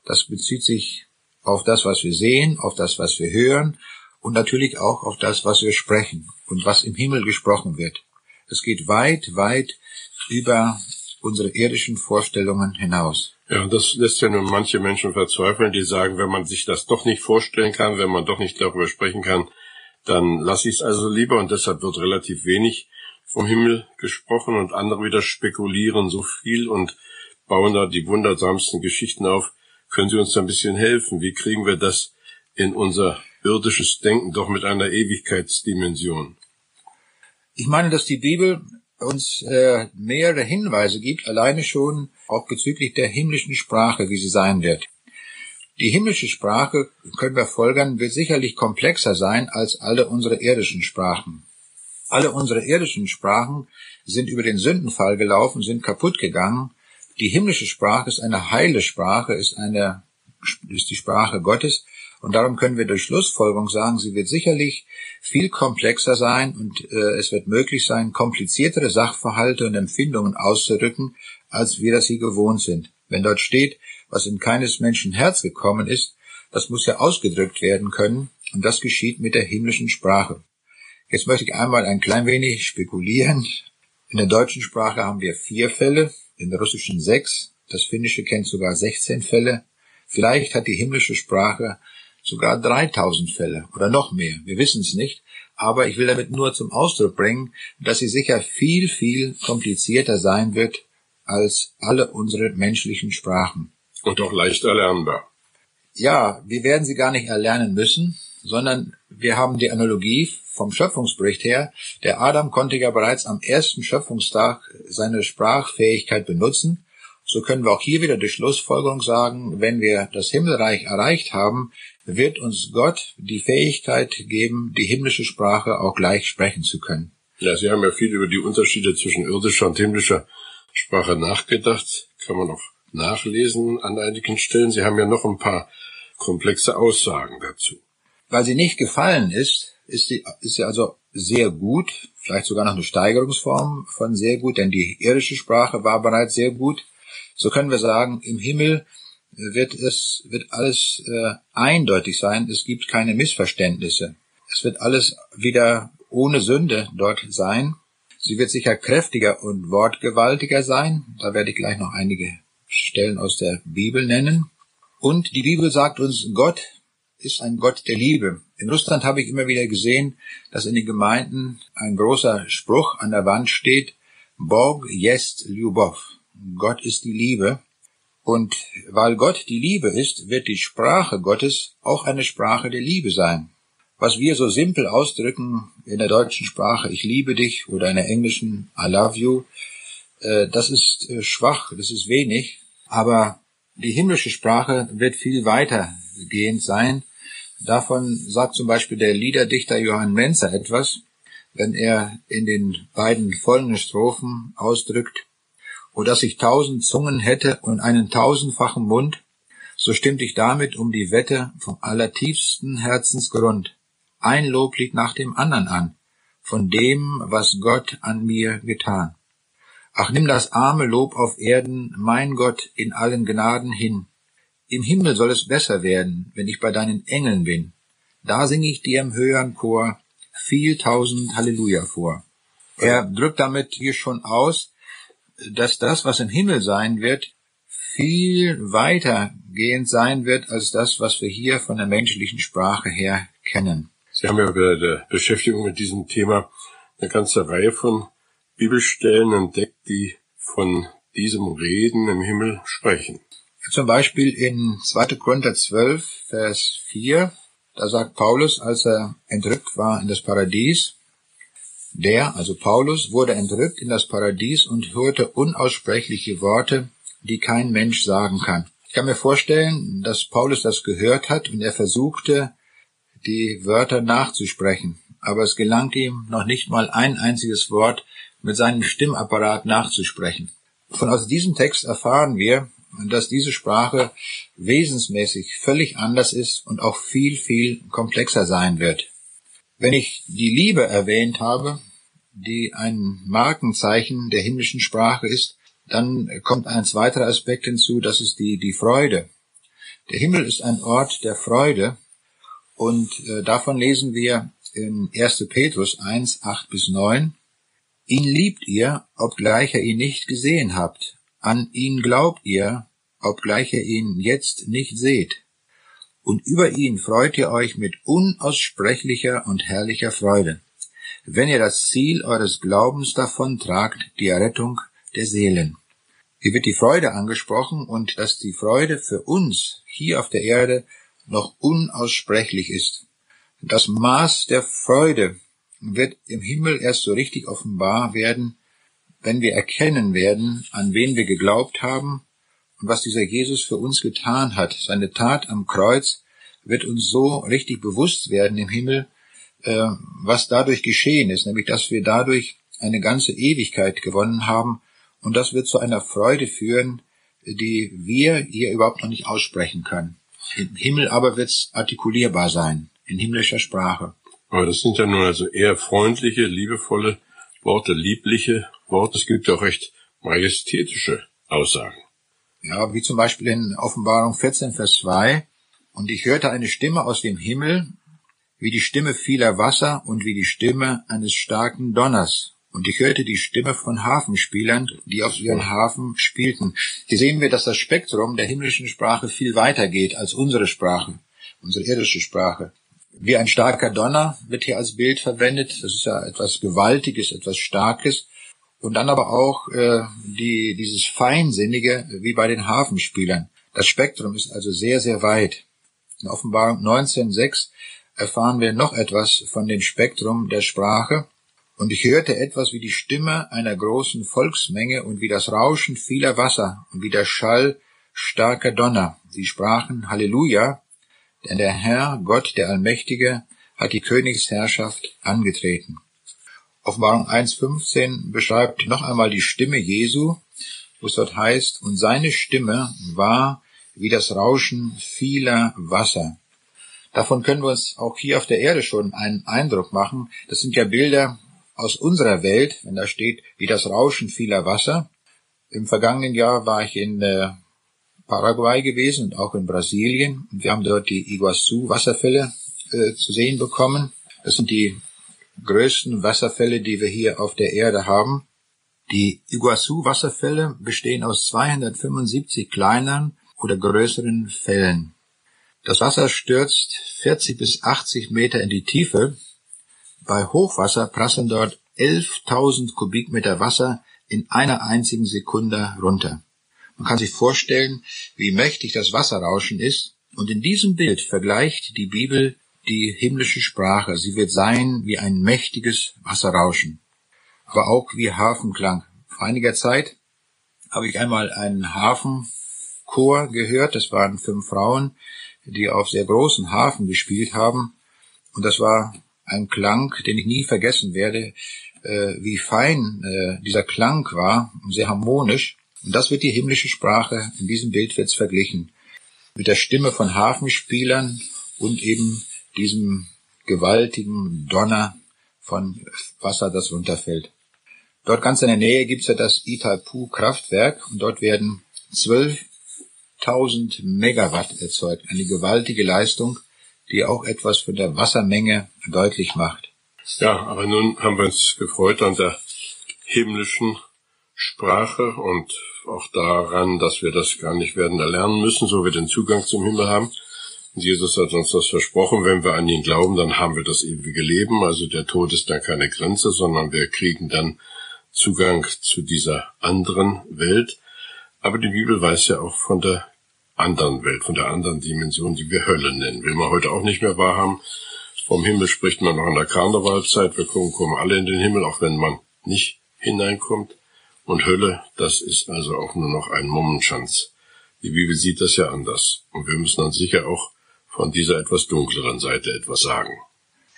Das bezieht sich auf das, was wir sehen, auf das, was wir hören und natürlich auch auf das, was wir sprechen und was im Himmel gesprochen wird. Es geht weit, weit über unsere irdischen Vorstellungen hinaus. Ja, das lässt ja nun manche Menschen verzweifeln, die sagen, wenn man sich das doch nicht vorstellen kann, wenn man doch nicht darüber sprechen kann, dann lasse ich es also lieber und deshalb wird relativ wenig vom Himmel gesprochen und andere wieder spekulieren so viel und bauen da die wundersamsten Geschichten auf. Können Sie uns da ein bisschen helfen? Wie kriegen wir das in unser irdisches Denken doch mit einer Ewigkeitsdimension? Ich meine, dass die Bibel uns äh, mehrere Hinweise gibt, alleine schon auch bezüglich der himmlischen Sprache, wie sie sein wird. Die himmlische Sprache, können wir folgern, wird sicherlich komplexer sein als alle unsere irdischen Sprachen. Alle unsere irdischen Sprachen sind über den Sündenfall gelaufen, sind kaputt gegangen. Die himmlische Sprache ist eine heile Sprache, ist eine, ist die Sprache Gottes. Und darum können wir durch Schlussfolgerung sagen, sie wird sicherlich viel komplexer sein und äh, es wird möglich sein, kompliziertere Sachverhalte und Empfindungen auszudrücken, als wir das hier gewohnt sind. Wenn dort steht, was in keines Menschen Herz gekommen ist, das muss ja ausgedrückt werden können, und das geschieht mit der himmlischen Sprache. Jetzt möchte ich einmal ein klein wenig spekulieren. In der deutschen Sprache haben wir vier Fälle, in der russischen sechs, das finnische kennt sogar 16 Fälle. Vielleicht hat die himmlische Sprache sogar 3000 Fälle oder noch mehr. Wir wissen es nicht. Aber ich will damit nur zum Ausdruck bringen, dass sie sicher viel, viel komplizierter sein wird als alle unsere menschlichen Sprachen. Und auch leicht erlernbar. Ja, wir werden sie gar nicht erlernen müssen, sondern wir haben die Analogie vom Schöpfungsbericht her. Der Adam konnte ja bereits am ersten Schöpfungstag seine Sprachfähigkeit benutzen. So können wir auch hier wieder durch Schlussfolgerung sagen, wenn wir das Himmelreich erreicht haben, wird uns Gott die Fähigkeit geben, die himmlische Sprache auch gleich sprechen zu können. Ja, Sie haben ja viel über die Unterschiede zwischen irdischer und himmlischer Sprache nachgedacht. Kann man auch nachlesen an einigen Stellen. Sie haben ja noch ein paar komplexe Aussagen dazu weil sie nicht gefallen ist, ist sie, ist sie also sehr gut, vielleicht sogar noch eine Steigerungsform von sehr gut, denn die irdische Sprache war bereits sehr gut. So können wir sagen, im Himmel wird es, wird alles äh, eindeutig sein, es gibt keine Missverständnisse. Es wird alles wieder ohne Sünde dort sein. Sie wird sicher kräftiger und wortgewaltiger sein. Da werde ich gleich noch einige Stellen aus der Bibel nennen. Und die Bibel sagt uns, Gott ist ein Gott der Liebe. In Russland habe ich immer wieder gesehen, dass in den Gemeinden ein großer Spruch an der Wand steht, Bog jest Ljubov. Gott ist die Liebe. Und weil Gott die Liebe ist, wird die Sprache Gottes auch eine Sprache der Liebe sein. Was wir so simpel ausdrücken in der deutschen Sprache, ich liebe dich, oder in der englischen, I love you, äh, das ist äh, schwach, das ist wenig, aber die himmlische Sprache wird viel weitergehend sein. Davon sagt zum Beispiel der Liederdichter Johann Menzer etwas, wenn er in den beiden folgenden Strophen ausdrückt, O dass ich tausend Zungen hätte und einen tausendfachen Mund, so stimmt ich damit um die Wette vom allertiefsten Herzensgrund. Ein Loblied nach dem andern an, von dem, was Gott an mir getan. Ach, nimm das arme Lob auf Erden, mein Gott, in allen Gnaden hin. Im Himmel soll es besser werden, wenn ich bei deinen Engeln bin. Da sing ich dir im höheren Chor viel tausend Halleluja vor. Er drückt damit hier schon aus, dass das, was im Himmel sein wird, viel weitergehend sein wird als das, was wir hier von der menschlichen Sprache her kennen. Sie haben ja bei der Beschäftigung mit diesem Thema eine ganze Reihe von Bibelstellen entdeckt, die von diesem Reden im Himmel sprechen. Zum Beispiel in 2. Korinther 12, Vers 4, da sagt Paulus, als er entrückt war in das Paradies, der, also Paulus, wurde entrückt in das Paradies und hörte unaussprechliche Worte, die kein Mensch sagen kann. Ich kann mir vorstellen, dass Paulus das gehört hat und er versuchte, die Wörter nachzusprechen, aber es gelang ihm noch nicht mal ein einziges Wort mit seinem Stimmapparat nachzusprechen. Von aus diesem Text erfahren wir, dass diese Sprache wesensmäßig völlig anders ist und auch viel, viel komplexer sein wird. Wenn ich die Liebe erwähnt habe, die ein Markenzeichen der himmlischen Sprache ist, dann kommt ein zweiter Aspekt hinzu, das ist die, die Freude. Der Himmel ist ein Ort der Freude und äh, davon lesen wir in 1. Petrus 1, 8 bis 9. Ihn liebt ihr, obgleich ihr ihn nicht gesehen habt. An ihn glaubt ihr, obgleich ihr ihn jetzt nicht seht und über ihn freut ihr euch mit unaussprechlicher und herrlicher Freude, wenn ihr das Ziel eures Glaubens davon tragt, die Errettung der Seelen. Hier wird die Freude angesprochen und dass die Freude für uns hier auf der Erde noch unaussprechlich ist. Das Maß der Freude wird im Himmel erst so richtig offenbar werden, wenn wir erkennen werden, an wen wir geglaubt haben und was dieser Jesus für uns getan hat, seine Tat am Kreuz, wird uns so richtig bewusst werden im Himmel, äh, was dadurch geschehen ist, nämlich dass wir dadurch eine ganze Ewigkeit gewonnen haben und das wird zu einer Freude führen, die wir hier überhaupt noch nicht aussprechen können. Im Himmel aber wird's artikulierbar sein, in himmlischer Sprache. Aber das sind ja nur also eher freundliche, liebevolle Worte, liebliche Worte. Es gibt auch recht majestätische Aussagen. Ja, wie zum Beispiel in Offenbarung 14, Vers 2. Und ich hörte eine Stimme aus dem Himmel, wie die Stimme vieler Wasser und wie die Stimme eines starken Donners. Und ich hörte die Stimme von Hafenspielern, die auf ihren Hafen spielten. Hier sehen wir, dass das Spektrum der himmlischen Sprache viel weiter geht als unsere Sprache, unsere irdische Sprache. Wie ein starker Donner wird hier als Bild verwendet. Das ist ja etwas Gewaltiges, etwas Starkes. Und dann aber auch äh, die, dieses Feinsinnige wie bei den Hafenspielern. Das Spektrum ist also sehr, sehr weit. In Offenbarung 19.6 erfahren wir noch etwas von dem Spektrum der Sprache. Und ich hörte etwas wie die Stimme einer großen Volksmenge und wie das Rauschen vieler Wasser und wie der Schall starker Donner. Sie sprachen Halleluja, denn der Herr, Gott der Allmächtige, hat die Königsherrschaft angetreten. Offenbarung 1.15 beschreibt noch einmal die Stimme Jesu, wo es dort heißt, und seine Stimme war wie das Rauschen vieler Wasser. Davon können wir uns auch hier auf der Erde schon einen Eindruck machen. Das sind ja Bilder aus unserer Welt, wenn da steht, wie das Rauschen vieler Wasser. Im vergangenen Jahr war ich in äh, Paraguay gewesen und auch in Brasilien. Und wir haben dort die Iguazu Wasserfälle äh, zu sehen bekommen. Das sind die größten Wasserfälle, die wir hier auf der Erde haben. Die Iguazu-Wasserfälle bestehen aus 275 kleineren oder größeren Fällen. Das Wasser stürzt 40 bis 80 Meter in die Tiefe. Bei Hochwasser prasseln dort 11.000 Kubikmeter Wasser in einer einzigen Sekunde runter. Man kann sich vorstellen, wie mächtig das Wasserrauschen ist, und in diesem Bild vergleicht die Bibel die himmlische Sprache. Sie wird sein wie ein mächtiges Wasserrauschen, aber auch wie Hafenklang. Vor einiger Zeit habe ich einmal einen Hafenchor gehört. Das waren fünf Frauen, die auf sehr großen Hafen gespielt haben. Und das war ein Klang, den ich nie vergessen werde, äh, wie fein äh, dieser Klang war, sehr harmonisch. Und das wird die himmlische Sprache, in diesem Bild wird's verglichen, mit der Stimme von Hafenspielern und eben diesem gewaltigen Donner von Wasser, das runterfällt. Dort ganz in der Nähe gibt's ja das Itaipu Kraftwerk und dort werden 12.000 Megawatt erzeugt. Eine gewaltige Leistung, die auch etwas von der Wassermenge deutlich macht. Ja, aber nun haben wir uns gefreut an der himmlischen Sprache und auch daran, dass wir das gar nicht werden erlernen müssen, so wir den Zugang zum Himmel haben. Jesus hat uns das versprochen, wenn wir an ihn glauben, dann haben wir das ewige Leben. Also der Tod ist dann keine Grenze, sondern wir kriegen dann Zugang zu dieser anderen Welt. Aber die Bibel weiß ja auch von der anderen Welt, von der anderen Dimension, die wir Hölle nennen. Will man heute auch nicht mehr wahrhaben. Vom Himmel spricht man noch in der Karnevalzeit. Wir kommen, kommen alle in den Himmel, auch wenn man nicht hineinkommt. Und Hölle, das ist also auch nur noch ein Mummenschanz. Die Bibel sieht das ja anders. Und wir müssen dann sicher auch von dieser etwas dunkleren Seite etwas sagen.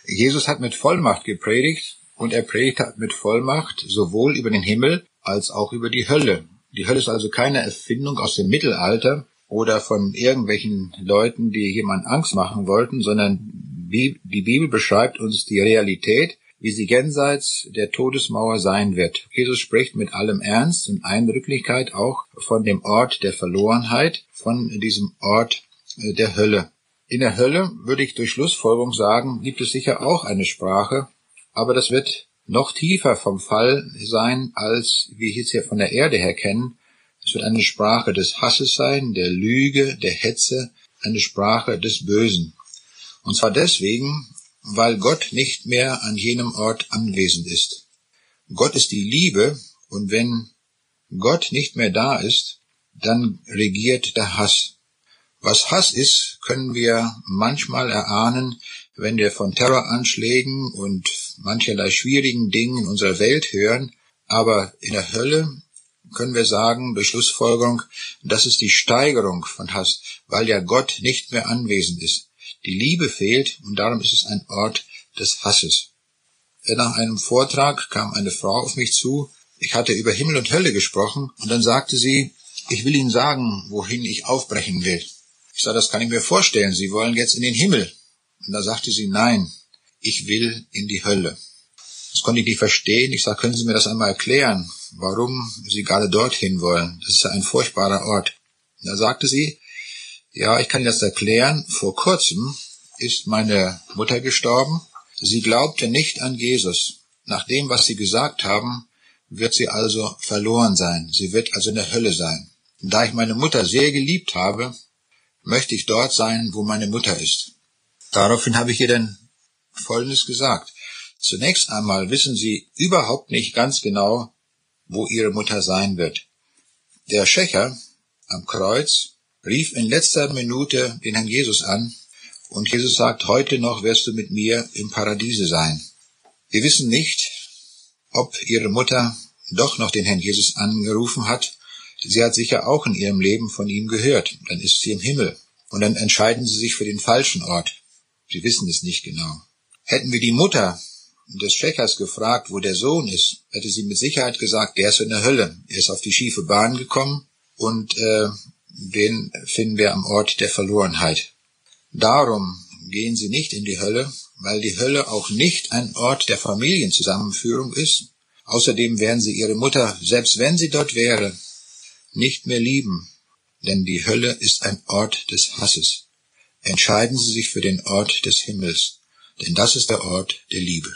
Jesus hat mit Vollmacht gepredigt und er predigt hat mit Vollmacht sowohl über den Himmel als auch über die Hölle. Die Hölle ist also keine Erfindung aus dem Mittelalter oder von irgendwelchen Leuten, die jemand Angst machen wollten, sondern die Bibel beschreibt uns die Realität, wie sie jenseits der Todesmauer sein wird. Jesus spricht mit allem Ernst und Eindrücklichkeit auch von dem Ort der Verlorenheit, von diesem Ort äh, der Hölle. In der Hölle, würde ich durch Schlussfolgerung sagen, gibt es sicher auch eine Sprache, aber das wird noch tiefer vom Fall sein, als wir jetzt hier von der Erde her kennen. Es wird eine Sprache des Hasses sein, der Lüge, der Hetze, eine Sprache des Bösen. Und zwar deswegen, weil Gott nicht mehr an jenem Ort anwesend ist. Gott ist die Liebe, und wenn Gott nicht mehr da ist, dann regiert der Hass. Was Hass ist, können wir manchmal erahnen, wenn wir von Terroranschlägen und mancherlei schwierigen Dingen in unserer Welt hören, aber in der Hölle können wir sagen, durch Schlussfolgerung, das ist die Steigerung von Hass, weil ja Gott nicht mehr anwesend ist. Die Liebe fehlt und darum ist es ein Ort des Hasses. Nach einem Vortrag kam eine Frau auf mich zu. Ich hatte über Himmel und Hölle gesprochen und dann sagte sie, ich will Ihnen sagen, wohin ich aufbrechen will. Ich sage, das kann ich mir vorstellen. Sie wollen jetzt in den Himmel. Und da sagte sie, nein, ich will in die Hölle. Das konnte ich nicht verstehen. Ich sage, können Sie mir das einmal erklären, warum Sie gerade dorthin wollen? Das ist ja ein furchtbarer Ort. Da sagte sie, ja, ich kann Ihnen das erklären. Vor kurzem ist meine Mutter gestorben. Sie glaubte nicht an Jesus. Nach dem, was Sie gesagt haben, wird sie also verloren sein. Sie wird also in der Hölle sein. Und da ich meine Mutter sehr geliebt habe, möchte ich dort sein, wo meine Mutter ist. Daraufhin habe ich ihr dann Folgendes gesagt. Zunächst einmal wissen Sie überhaupt nicht ganz genau, wo Ihre Mutter sein wird. Der Schächer am Kreuz rief in letzter Minute den Herrn Jesus an, und Jesus sagt, heute noch wirst du mit mir im Paradiese sein. Wir wissen nicht, ob ihre Mutter doch noch den Herrn Jesus angerufen hat. Sie hat sicher auch in ihrem Leben von ihm gehört. Dann ist sie im Himmel. Und dann entscheiden sie sich für den falschen Ort. Sie wissen es nicht genau. Hätten wir die Mutter des Schächers gefragt, wo der Sohn ist, hätte sie mit Sicherheit gesagt, der ist in der Hölle. Er ist auf die schiefe Bahn gekommen und äh, den finden wir am Ort der Verlorenheit. Darum gehen sie nicht in die Hölle, weil die Hölle auch nicht ein Ort der Familienzusammenführung ist. Außerdem werden sie ihre Mutter, selbst wenn sie dort wäre, nicht mehr lieben, denn die Hölle ist ein Ort des Hasses. Entscheiden Sie sich für den Ort des Himmels, denn das ist der Ort der Liebe.